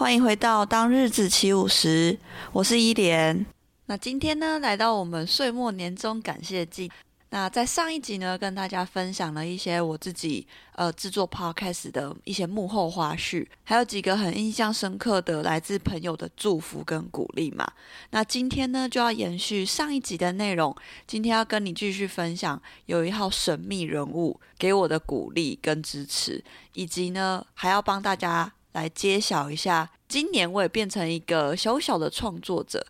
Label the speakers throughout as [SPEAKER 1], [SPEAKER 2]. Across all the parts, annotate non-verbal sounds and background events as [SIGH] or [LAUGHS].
[SPEAKER 1] 欢迎回到当日子起舞时，我是伊莲。那今天呢，来到我们岁末年终感谢季。那在上一集呢，跟大家分享了一些我自己呃制作 Podcast 的一些幕后花絮，还有几个很印象深刻的来自朋友的祝福跟鼓励嘛。那今天呢，就要延续上一集的内容，今天要跟你继续分享有一号神秘人物给我的鼓励跟支持，以及呢，还要帮大家。来揭晓一下，今年我也变成一个小小的创作者。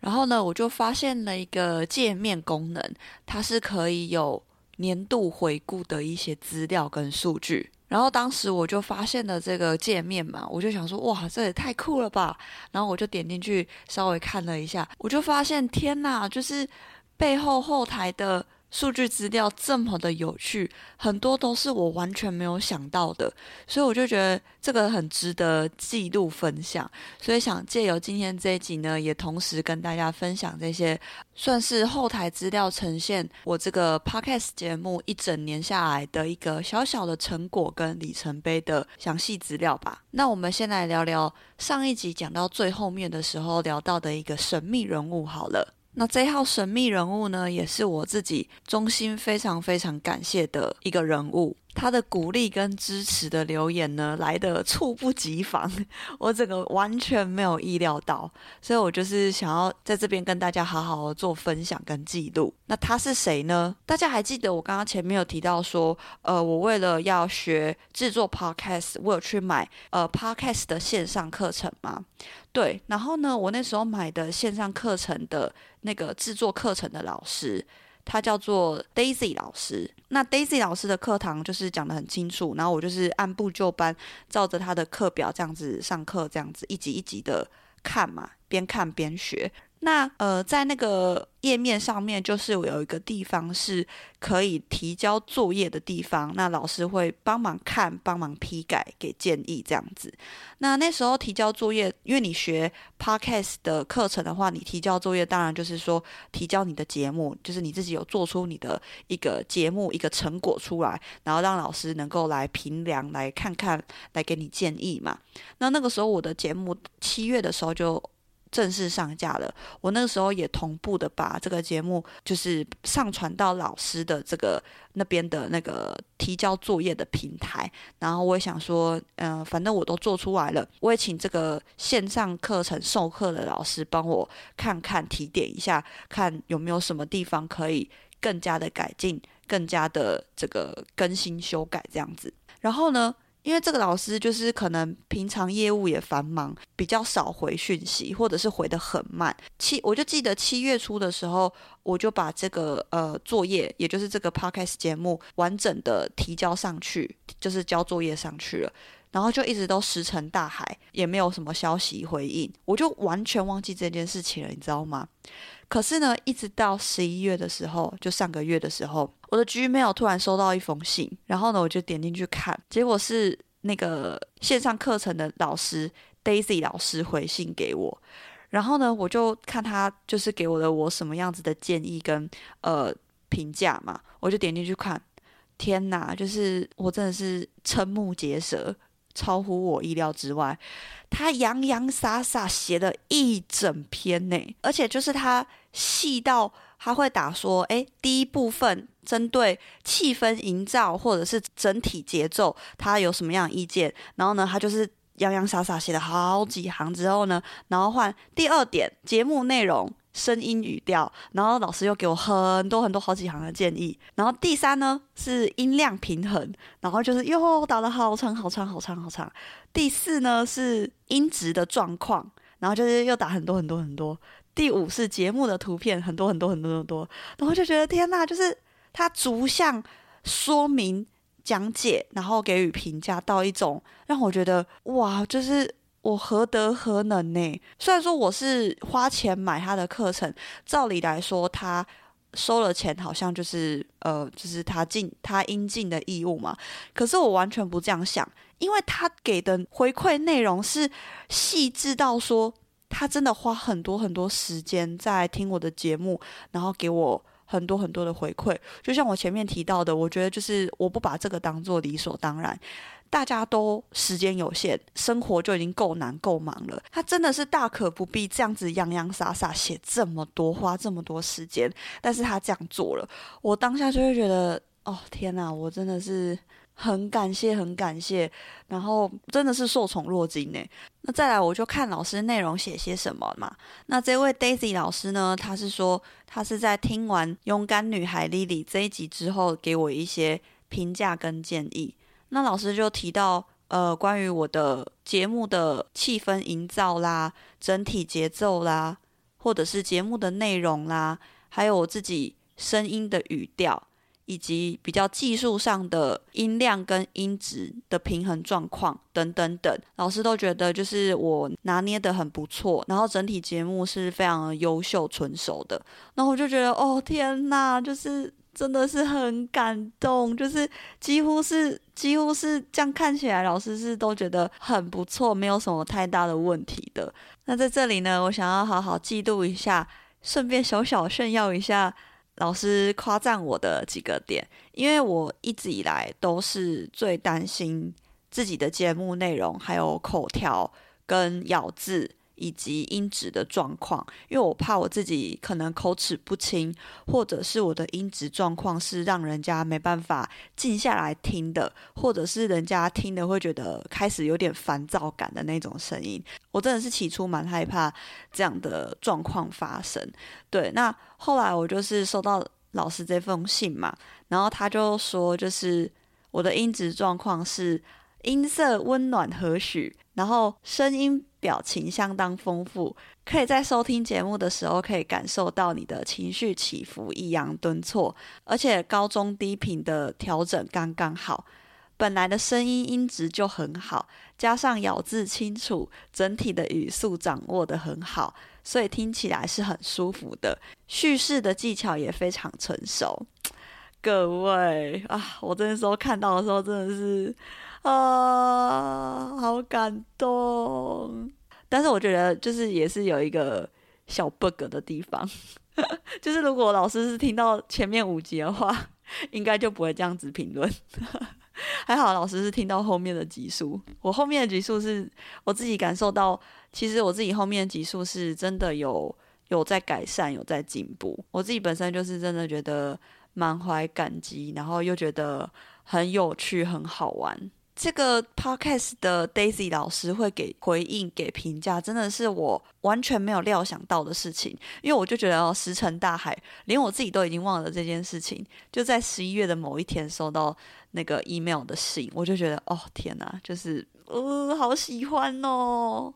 [SPEAKER 1] 然后呢，我就发现了一个界面功能，它是可以有年度回顾的一些资料跟数据。然后当时我就发现了这个界面嘛，我就想说，哇，这也太酷了吧！然后我就点进去稍微看了一下，我就发现，天哪，就是背后后台的。数据资料这么的有趣，很多都是我完全没有想到的，所以我就觉得这个很值得记录分享。所以想借由今天这一集呢，也同时跟大家分享这些算是后台资料呈现我这个 podcast 节目一整年下来的一个小小的成果跟里程碑的详细资料吧。那我们先来聊聊上一集讲到最后面的时候聊到的一个神秘人物好了。那这一号神秘人物呢，也是我自己衷心非常非常感谢的一个人物。他的鼓励跟支持的留言呢，来的猝不及防，[LAUGHS] 我整个完全没有意料到，所以我就是想要在这边跟大家好好做分享跟记录。那他是谁呢？大家还记得我刚刚前面有提到说，呃，我为了要学制作 podcast，我有去买呃 podcast 的线上课程吗？对，然后呢，我那时候买的线上课程的那个制作课程的老师。他叫做 Daisy 老师，那 Daisy 老师的课堂就是讲的很清楚，然后我就是按部就班，照着他的课表这样子上课，这样子一集一集的看嘛，边看边学。那呃，在那个页面上面，就是有一个地方是可以提交作业的地方。那老师会帮忙看，帮忙批改，给建议这样子。那那时候提交作业，因为你学 Podcast 的课程的话，你提交作业，当然就是说提交你的节目，就是你自己有做出你的一个节目一个成果出来，然后让老师能够来评量，来看看，来给你建议嘛。那那个时候我的节目七月的时候就。正式上架了，我那个时候也同步的把这个节目就是上传到老师的这个那边的那个提交作业的平台，然后我也想说，嗯、反正我都做出来了，我也请这个线上课程授课的老师帮我看看提点一下，看有没有什么地方可以更加的改进，更加的这个更新修改这样子，然后呢，因为这个老师就是可能平常业务也繁忙，比较少回讯息，或者是回得很慢。七，我就记得七月初的时候，我就把这个呃作业，也就是这个 podcast 节目完整的提交上去，就是交作业上去了。然后就一直都石沉大海，也没有什么消息回应，我就完全忘记这件事情了，你知道吗？可是呢，一直到十一月的时候，就上个月的时候，我的 Gmail 突然收到一封信，然后呢，我就点进去看，结果是那个线上课程的老师 Daisy 老师回信给我，然后呢，我就看他就是给我的我什么样子的建议跟呃评价嘛，我就点进去看，天哪，就是我真的是瞠目结舌。超乎我意料之外，他洋洋洒洒写了一整篇呢，而且就是他细到他会打说，诶，第一部分针对气氛营造或者是整体节奏，他有什么样的意见，然后呢，他就是洋洋洒洒写了好几行之后呢，然后换第二点节目内容。声音语调，然后老师又给我很多很多好几行的建议，然后第三呢是音量平衡，然后就是又打了好长好长好长好长。第四呢是音质的状况，然后就是又打很多很多很多。第五是节目的图片，很多很多很多很多。然后就觉得天呐，就是他逐项说明讲解，然后给予评价，到一种让我觉得哇，就是。我何德何能呢？虽然说我是花钱买他的课程，照理来说他收了钱，好像就是呃，就是他尽他应尽的义务嘛。可是我完全不这样想，因为他给的回馈内容是细致到说，他真的花很多很多时间在听我的节目，然后给我很多很多的回馈。就像我前面提到的，我觉得就是我不把这个当做理所当然。大家都时间有限，生活就已经够难够忙了，他真的是大可不必这样子洋洋洒洒写这么多，花这么多时间，但是他这样做了，我当下就会觉得，哦天哪，我真的是很感谢，很感谢，然后真的是受宠若惊呢。那再来，我就看老师内容写些什么嘛。那这位 Daisy 老师呢，他是说他是在听完《勇敢女孩 Lily》这一集之后，给我一些评价跟建议。那老师就提到，呃，关于我的节目的气氛营造啦，整体节奏啦，或者是节目的内容啦，还有我自己声音的语调，以及比较技术上的音量跟音质的平衡状况等等等，老师都觉得就是我拿捏得很不错，然后整体节目是非常优秀纯熟的，那我就觉得，哦，天哪，就是。真的是很感动，就是几乎是几乎是这样看起来，老师是都觉得很不错，没有什么太大的问题的。那在这里呢，我想要好好记录一下，顺便小小炫耀一下老师夸赞我的几个点，因为我一直以来都是最担心自己的节目内容，还有口条跟咬字。以及音质的状况，因为我怕我自己可能口齿不清，或者是我的音质状况是让人家没办法静下来听的，或者是人家听的会觉得开始有点烦躁感的那种声音。我真的是起初蛮害怕这样的状况发生。对，那后来我就是收到老师这封信嘛，然后他就说，就是我的音质状况是音色温暖和煦，然后声音。表情相当丰富，可以在收听节目的时候可以感受到你的情绪起伏、抑扬顿挫，而且高中低频的调整刚刚好。本来的声音音质就很好，加上咬字清楚，整体的语速掌握得很好，所以听起来是很舒服的。叙事的技巧也非常成熟。各位啊，我这时候看到的时候真的是啊，好感动。但是我觉得，就是也是有一个小 bug 的地方，[LAUGHS] 就是如果老师是听到前面五集的话，[LAUGHS] 应该就不会这样子评论。[LAUGHS] 还好老师是听到后面的集数，我后面的集数是我自己感受到，其实我自己后面的集数是真的有有在改善，有在进步。我自己本身就是真的觉得满怀感激，然后又觉得很有趣、很好玩。这个 podcast 的 Daisy 老师会给回应、给评价，真的是我完全没有料想到的事情。因为我就觉得哦，石沉大海，连我自己都已经忘了这件事情。就在十一月的某一天收到那个 email 的信，我就觉得哦，天哪，就是呃，好喜欢哦。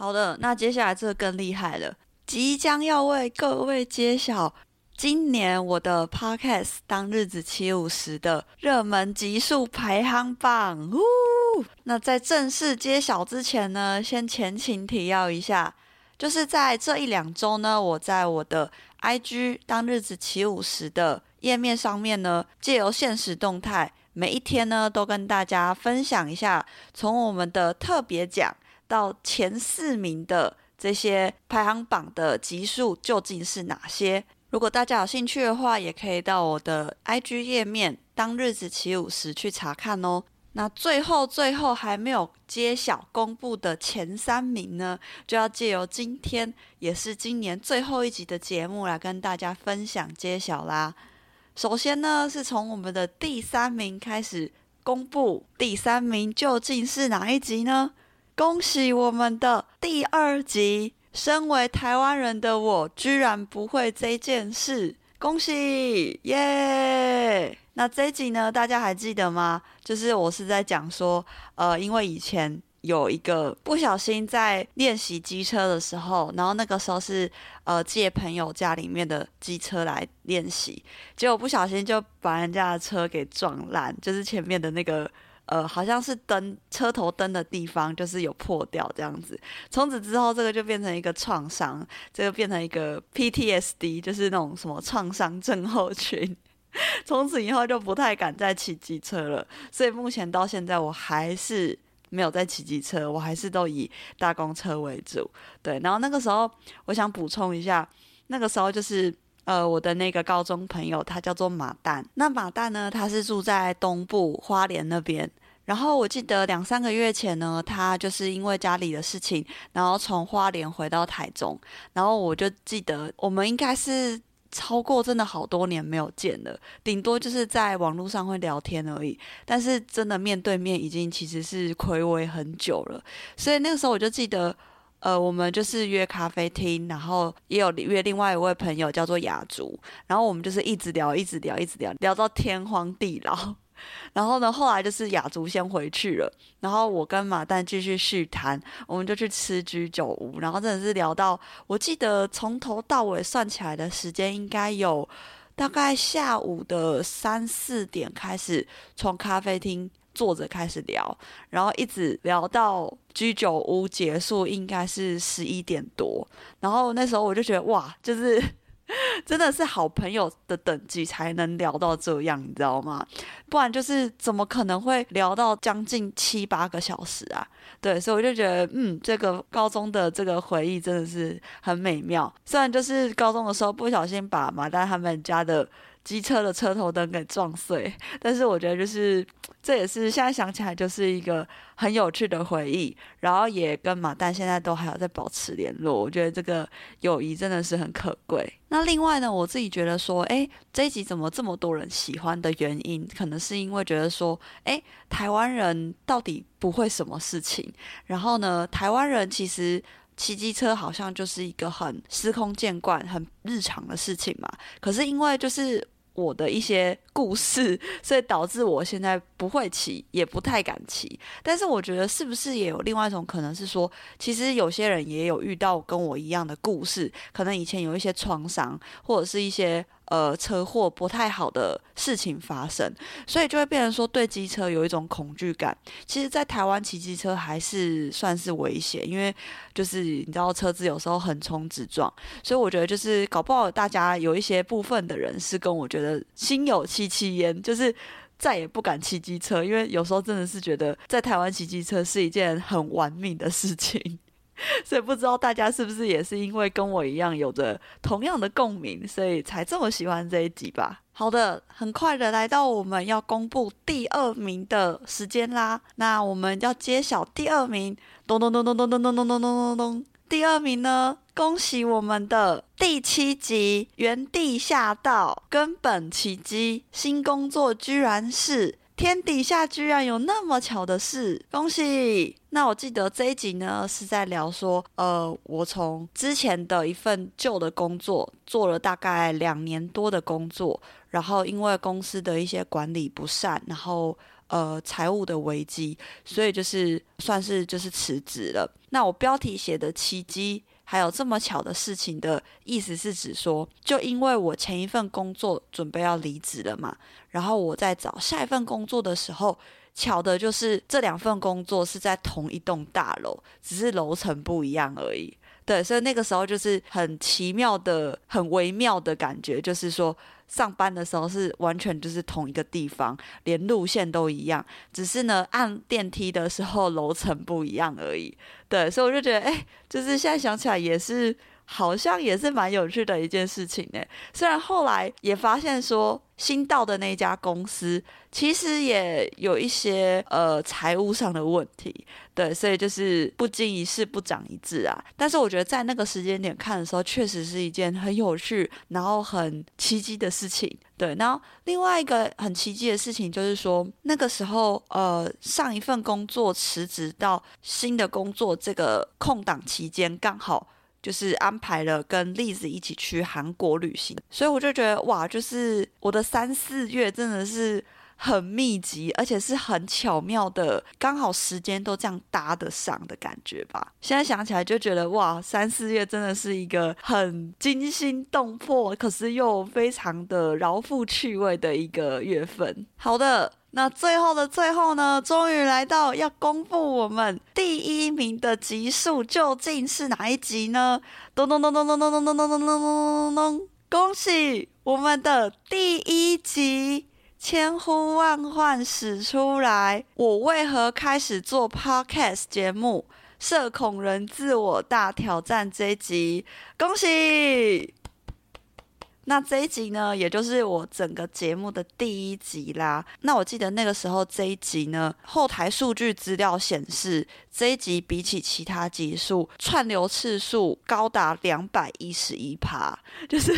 [SPEAKER 1] 好的，那接下来这个更厉害了，即将要为各位揭晓今年我的 Podcast 当日子七五十的热门集数排行榜。呜，那在正式揭晓之前呢，先前情提要一下，就是在这一两周呢，我在我的 IG 当日子七五十的页面上面呢，借由限时动态，每一天呢都跟大家分享一下，从我们的特别奖。到前四名的这些排行榜的集数究竟是哪些？如果大家有兴趣的话，也可以到我的 IG 页面当日子起舞时去查看哦。那最后最后还没有揭晓公布的前三名呢，就要借由今天也是今年最后一集的节目来跟大家分享揭晓啦。首先呢，是从我们的第三名开始公布，第三名究竟是哪一集呢？恭喜我们的第二集！身为台湾人的我，居然不会这件事，恭喜耶！那这一集呢，大家还记得吗？就是我是在讲说，呃，因为以前有一个不小心在练习机车的时候，然后那个时候是呃借朋友家里面的机车来练习，结果不小心就把人家的车给撞烂，就是前面的那个呃好像是灯车头灯的地方就是有破掉这样子。从此之后，这个就变成一个创伤，这个变成一个 PTSD，就是那种什么创伤症候群。[LAUGHS] 从此以后就不太敢再骑机车了，所以目前到现在我还是。没有在骑机车，我还是都以大公车为主。对，然后那个时候，我想补充一下，那个时候就是呃，我的那个高中朋友，他叫做马蛋。那马蛋呢，他是住在东部花莲那边。然后我记得两三个月前呢，他就是因为家里的事情，然后从花莲回到台中。然后我就记得，我们应该是。超过真的好多年没有见了，顶多就是在网络上会聊天而已。但是真的面对面已经其实是暌违很久了。所以那个时候我就记得，呃，我们就是约咖啡厅，然后也有约另外一位朋友叫做雅竹，然后我们就是一直聊，一直聊，一直聊，聊到天荒地老。然后呢，后来就是雅竹先回去了，然后我跟马蛋继续续谈，我们就去吃居酒屋，然后真的是聊到，我记得从头到尾算起来的时间应该有大概下午的三四点开始，从咖啡厅坐着开始聊，然后一直聊到居酒屋结束，应该是十一点多，然后那时候我就觉得哇，就是。真的是好朋友的等级才能聊到这样，你知道吗？不然就是怎么可能会聊到将近七八个小时啊？对，所以我就觉得，嗯，这个高中的这个回忆真的是很美妙。虽然就是高中的时候不小心把马丹他们家的。机车的车头灯给撞碎，[LAUGHS] 但是我觉得就是这也是现在想起来就是一个很有趣的回忆，然后也跟马蛋现在都还有在保持联络，我觉得这个友谊真的是很可贵。那另外呢，我自己觉得说，哎，这一集怎么这么多人喜欢的原因，可能是因为觉得说，哎，台湾人到底不会什么事情，然后呢，台湾人其实骑机车好像就是一个很司空见惯、很日常的事情嘛，可是因为就是。我的一些故事，[LAUGHS] 所以导致我现在不会骑，也不太敢骑。但是我觉得，是不是也有另外一种可能是说，其实有些人也有遇到跟我一样的故事，可能以前有一些创伤，或者是一些。呃，车祸不太好的事情发生，所以就会变成说对机车有一种恐惧感。其实，在台湾骑机车还是算是危险，因为就是你知道车子有时候横冲直撞，所以我觉得就是搞不好大家有一些部分的人是跟我觉得心有戚戚焉，就是再也不敢骑机车，因为有时候真的是觉得在台湾骑机车是一件很玩命的事情。所以不知道大家是不是也是因为跟我一样有着同样的共鸣，所以才这么喜欢这一集吧？好的，很快的来到我们要公布第二名的时间啦。那我们要揭晓第二名，咚咚咚咚咚咚咚咚咚咚咚咚。第二名呢，恭喜我们的第七集原地下道根本奇迹新工作居然是。天底下居然有那么巧的事，恭喜！那我记得这一集呢是在聊说，呃，我从之前的一份旧的工作做了大概两年多的工作，然后因为公司的一些管理不善，然后呃财务的危机，所以就是算是就是辞职了。那我标题写的奇迹。还有这么巧的事情的意思是指说，就因为我前一份工作准备要离职了嘛，然后我在找下一份工作的时候，巧的就是这两份工作是在同一栋大楼，只是楼层不一样而已。对，所以那个时候就是很奇妙的、很微妙的感觉，就是说上班的时候是完全就是同一个地方，连路线都一样，只是呢按电梯的时候楼层不一样而已。对，所以我就觉得，哎，就是现在想起来也是。好像也是蛮有趣的一件事情呢。虽然后来也发现说，新到的那家公司其实也有一些呃财务上的问题，对，所以就是不经一事不长一智啊。但是我觉得在那个时间点看的时候，确实是一件很有趣，然后很奇迹的事情。对，然后另外一个很奇迹的事情就是说，那个时候呃上一份工作辞职到新的工作这个空档期间刚好。就是安排了跟栗子一起去韩国旅行，所以我就觉得哇，就是我的三四月真的是很密集，而且是很巧妙的，刚好时间都这样搭得上的感觉吧。现在想起来就觉得哇，三四月真的是一个很惊心动魄，可是又非常的饶富趣味的一个月份。好的。那最后的最后呢，终于来到要公布我们第一名的集数究竟是哪一集呢？咚咚咚咚咚咚咚咚咚咚咚咚咚！恭喜我们的第一集，千呼万唤始出来。我为何开始做 Podcast 节目？社恐人自我大挑战这一集，恭喜！那这一集呢，也就是我整个节目的第一集啦。那我记得那个时候这一集呢，后台数据资料显示，这一集比起其他集数串流次数高达两百一十一趴，就是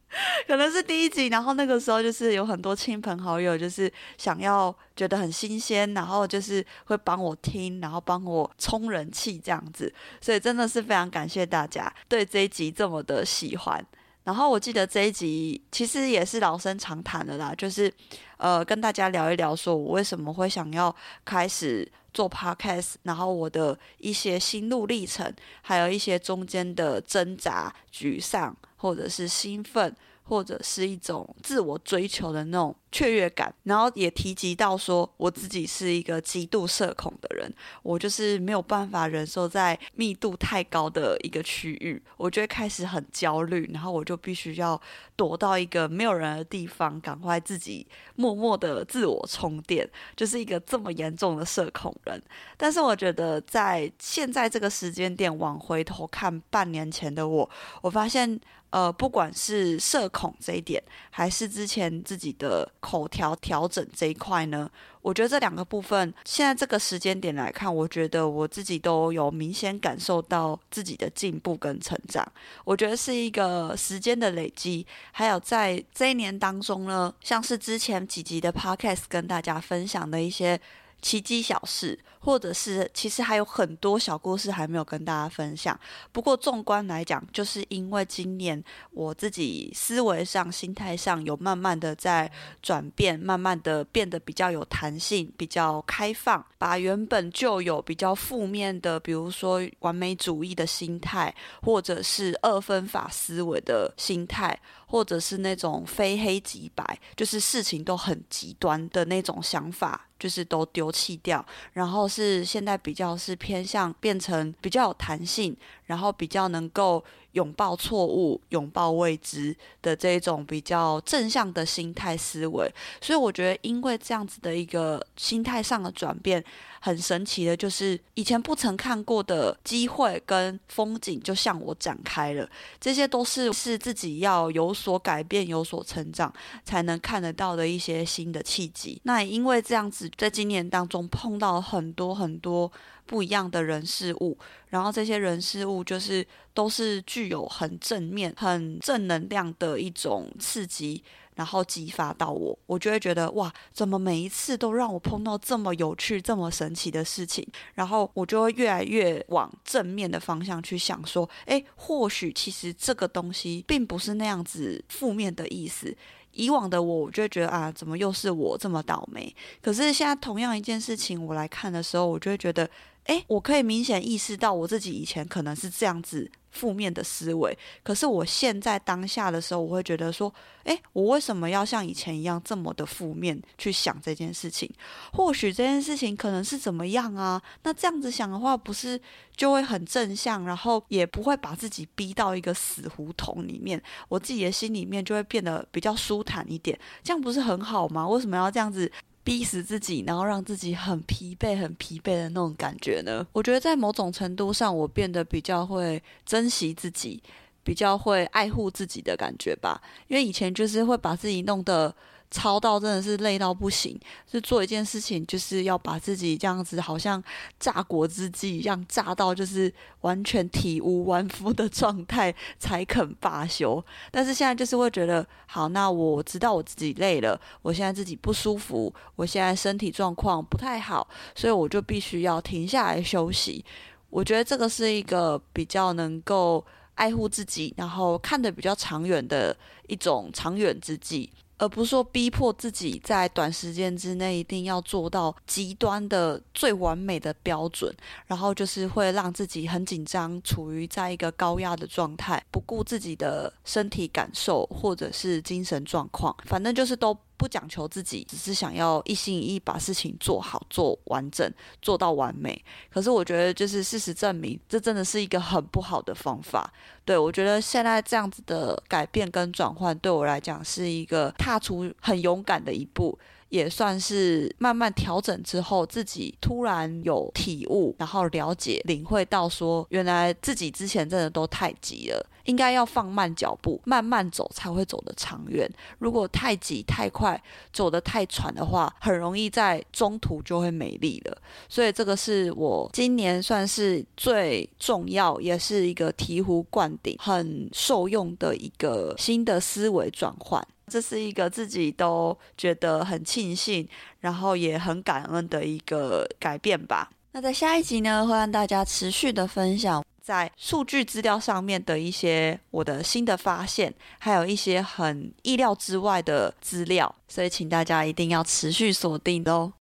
[SPEAKER 1] [LAUGHS] 可能是第一集。然后那个时候就是有很多亲朋好友，就是想要觉得很新鲜，然后就是会帮我听，然后帮我冲人气这样子。所以真的是非常感谢大家对这一集这么的喜欢。然后我记得这一集其实也是老生常谈的啦，就是呃跟大家聊一聊，说我为什么会想要开始做 podcast，然后我的一些心路历程，还有一些中间的挣扎、沮丧或者是兴奋。或者是一种自我追求的那种雀跃感，然后也提及到说，我自己是一个极度社恐的人，我就是没有办法忍受在密度太高的一个区域，我就会开始很焦虑，然后我就必须要躲到一个没有人的地方，赶快自己默默的自我充电，就是一个这么严重的社恐人。但是我觉得在现在这个时间点往回头看半年前的我，我发现。呃，不管是社恐这一点，还是之前自己的口条调整这一块呢，我觉得这两个部分，现在这个时间点来看，我觉得我自己都有明显感受到自己的进步跟成长。我觉得是一个时间的累积，还有在这一年当中呢，像是之前几集的 Podcast 跟大家分享的一些。奇迹小事，或者是其实还有很多小故事还没有跟大家分享。不过纵观来讲，就是因为今年我自己思维上、心态上有慢慢的在转变，慢慢的变得比较有弹性、比较开放，把原本就有比较负面的，比如说完美主义的心态，或者是二分法思维的心态。或者是那种非黑即白，就是事情都很极端的那种想法，就是都丢弃掉。然后是现在比较是偏向变成比较有弹性，然后比较能够拥抱错误、拥抱未知的这种比较正向的心态思维。所以我觉得，因为这样子的一个心态上的转变。很神奇的，就是以前不曾看过的机会跟风景，就向我展开了。这些都是是自己要有所改变、有所成长，才能看得到的一些新的契机。那也因为这样子，在今年当中碰到很多很多不一样的人事物，然后这些人事物就是都是具有很正面、很正能量的一种刺激。然后激发到我，我就会觉得哇，怎么每一次都让我碰到这么有趣、这么神奇的事情？然后我就会越来越往正面的方向去想，说，诶，或许其实这个东西并不是那样子负面的意思。以往的我，我就觉得啊，怎么又是我这么倒霉？可是现在同样一件事情，我来看的时候，我就会觉得，诶，我可以明显意识到我自己以前可能是这样子。负面的思维，可是我现在当下的时候，我会觉得说，诶，我为什么要像以前一样这么的负面去想这件事情？或许这件事情可能是怎么样啊？那这样子想的话，不是就会很正向，然后也不会把自己逼到一个死胡同里面，我自己的心里面就会变得比较舒坦一点，这样不是很好吗？为什么要这样子？逼死自己，然后让自己很疲惫、很疲惫的那种感觉呢？我觉得在某种程度上，我变得比较会珍惜自己，比较会爱护自己的感觉吧。因为以前就是会把自己弄得。操到真的是累到不行，是做一件事情就是要把自己这样子，好像炸果汁机一样炸到就是完全体无完肤的状态才肯罢休。但是现在就是会觉得，好，那我知道我自己累了，我现在自己不舒服，我现在身体状况不太好，所以我就必须要停下来休息。我觉得这个是一个比较能够爱护自己，然后看得比较长远的一种长远之计。而不是说逼迫自己在短时间之内一定要做到极端的最完美的标准，然后就是会让自己很紧张，处于在一个高压的状态，不顾自己的身体感受或者是精神状况，反正就是都。不讲求自己，只是想要一心一意把事情做好、做完整、做到完美。可是我觉得，就是事实证明，这真的是一个很不好的方法。对，我觉得现在这样子的改变跟转换，对我来讲是一个踏出很勇敢的一步。也算是慢慢调整之后，自己突然有体悟，然后了解、领会到说，原来自己之前真的都太急了，应该要放慢脚步，慢慢走才会走得长远。如果太急太快，走得太喘的话，很容易在中途就会没力了。所以这个是我今年算是最重要，也是一个醍醐灌顶、很受用的一个新的思维转换。这是一个自己都觉得很庆幸，然后也很感恩的一个改变吧。那在下一集呢，会让大家持续的分享在数据资料上面的一些我的新的发现，还有一些很意料之外的资料，所以请大家一定要持续锁定哦。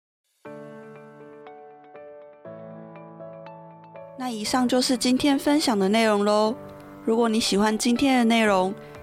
[SPEAKER 1] 那以上就是今天分享的内容喽。如果你喜欢今天的内容，